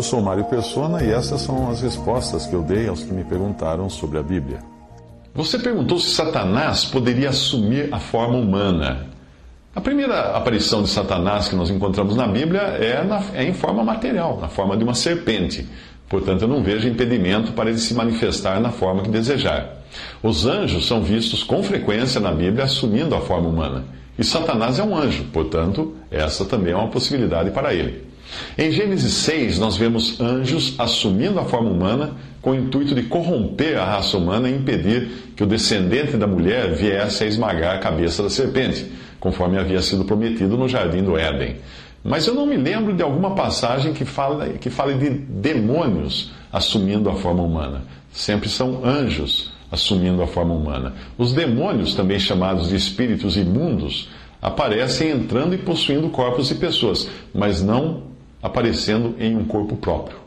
Eu sou Mário Persona e essas são as respostas que eu dei aos que me perguntaram sobre a Bíblia. Você perguntou se Satanás poderia assumir a forma humana. A primeira aparição de Satanás que nós encontramos na Bíblia é, na, é, em forma material, na forma de uma serpente. Portanto, eu não vejo impedimento para ele se manifestar na forma que desejar. Os anjos são vistos com frequência na Bíblia assumindo a forma humana. E Satanás é um anjo, portanto, essa também é uma possibilidade para ele. Em Gênesis 6, nós vemos anjos assumindo a forma humana com o intuito de corromper a raça humana e impedir que o descendente da mulher viesse a esmagar a cabeça da serpente, conforme havia sido prometido no jardim do Éden. Mas eu não me lembro de alguma passagem que fale, que fale de demônios assumindo a forma humana. Sempre são anjos assumindo a forma humana. Os demônios, também chamados de espíritos imundos, aparecem entrando e possuindo corpos de pessoas, mas não aparecendo em um corpo próprio.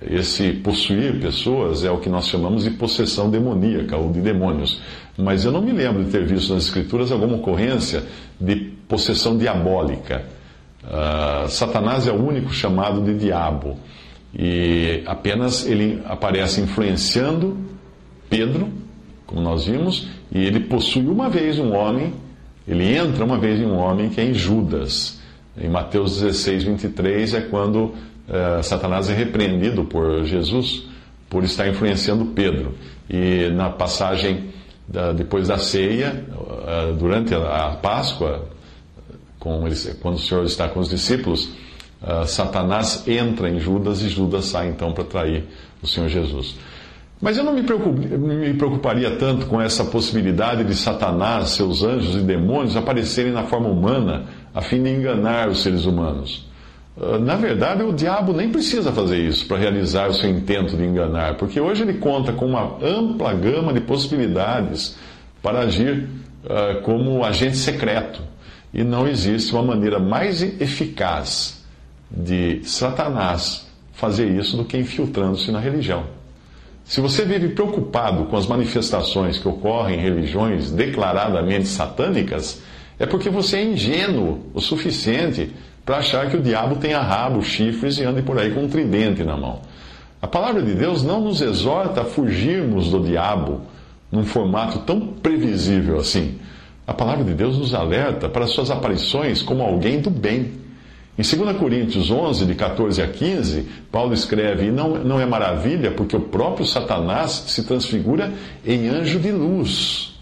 Esse possuir pessoas é o que nós chamamos de possessão demoníaca ou de demônios. Mas eu não me lembro de ter visto nas Escrituras alguma ocorrência de possessão diabólica. Uh, Satanás é o único chamado de diabo. E apenas ele aparece influenciando Pedro, como nós vimos, e ele possui uma vez um homem, ele entra uma vez em um homem que é em Judas. Em Mateus 16, 23 é quando uh, Satanás é repreendido por Jesus por estar influenciando Pedro. E na passagem da, depois da ceia, uh, durante a, Páscoa, eles, quando o Senhor está com os discípulos, uh, Satanás entra em Judas e Judas sai então para trair o Senhor Jesus. Mas eu não me, me preocuparia tanto com essa possibilidade de Satanás, seus anjos e demônios aparecerem na forma humana a fim de enganar os seres humanos. Ah, na verdade, o diabo nem precisa fazer isso para realizar o seu intento de enganar, porque hoje ele conta com uma ampla gama de possibilidades para agir uh, como agente secreto. E não existe uma maneira mais eficaz de Satanás fazer isso do que infiltrando-se na religião. Se você vive preocupado com as manifestações que ocorrem em religiões declaradamente satânicas, é porque você é ingênuo o suficiente para achar que o diabo tenha rabo, chifres e ande por aí com um tridente na mão. A palavra de Deus não nos exorta a fugirmos do diabo num formato tão previsível assim. A palavra de Deus nos alerta para suas aparições como alguém do bem. Em 2 Coríntios 11, de 14 a 15, Paulo escreve: E não, não é maravilha, porque o próprio Satanás se transfigura em anjo de luz.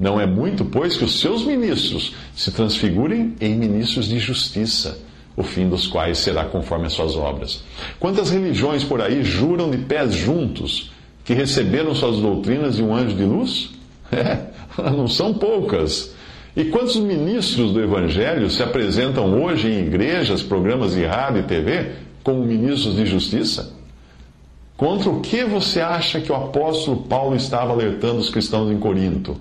Não é muito, pois, que os seus ministros se transfigurem em ministros de justiça, o fim dos quais será conforme as suas obras. Quantas religiões por aí juram de pés juntos que receberam suas doutrinas de um anjo de luz? É, não são poucas. E quantos ministros do Evangelho se apresentam hoje em igrejas, programas de rádio e TV como ministros de justiça? Contra o que você acha que o apóstolo Paulo estava alertando os cristãos em Corinto?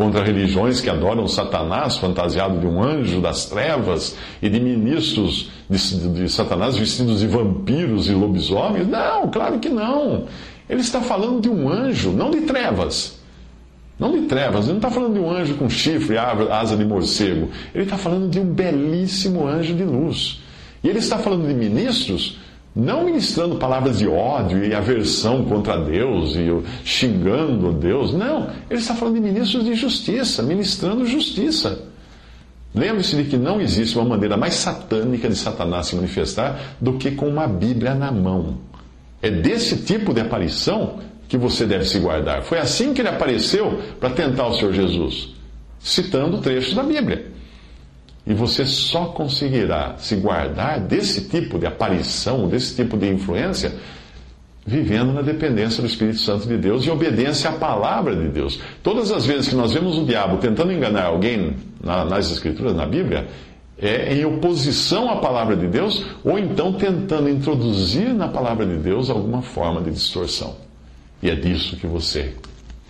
Contra religiões que adoram Satanás fantasiado de um anjo das trevas e de ministros de, de, Satanás vestidos de vampiros e lobisomens? Não, claro que não. Ele está falando de um anjo, não de trevas. Não de trevas, ele não está falando de um anjo com chifre, asa de morcego. Ele está falando de um belíssimo anjo de luz. E ele está falando de ministros não ministrando palavras de ódio e aversão contra Deus e xingando Deus. Não. Ele está falando de ministros de justiça, ministrando justiça. Lembre-se de que não existe uma maneira mais satânica de Satanás se manifestar do que com uma Bíblia na mão. É desse tipo de aparição que você deve se guardar. Foi assim que ele apareceu para tentar o Senhor Jesus, citando trechos da Bíblia. E você só conseguirá se guardar desse tipo de aparição, desse tipo de influência, vivendo na dependência do Espírito Santo de Deus e obediência à palavra de Deus. Todas as vezes que nós vemos o diabo tentando enganar alguém na, nas Escrituras, na Bíblia, é em oposição à palavra de Deus, ou então tentando introduzir na palavra de Deus alguma forma de distorção. E é disso que você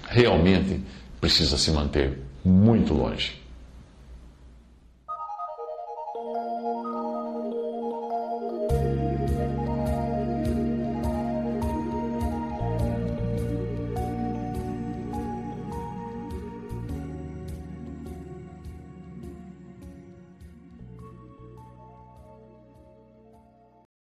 realmente precisa se manter muito longe.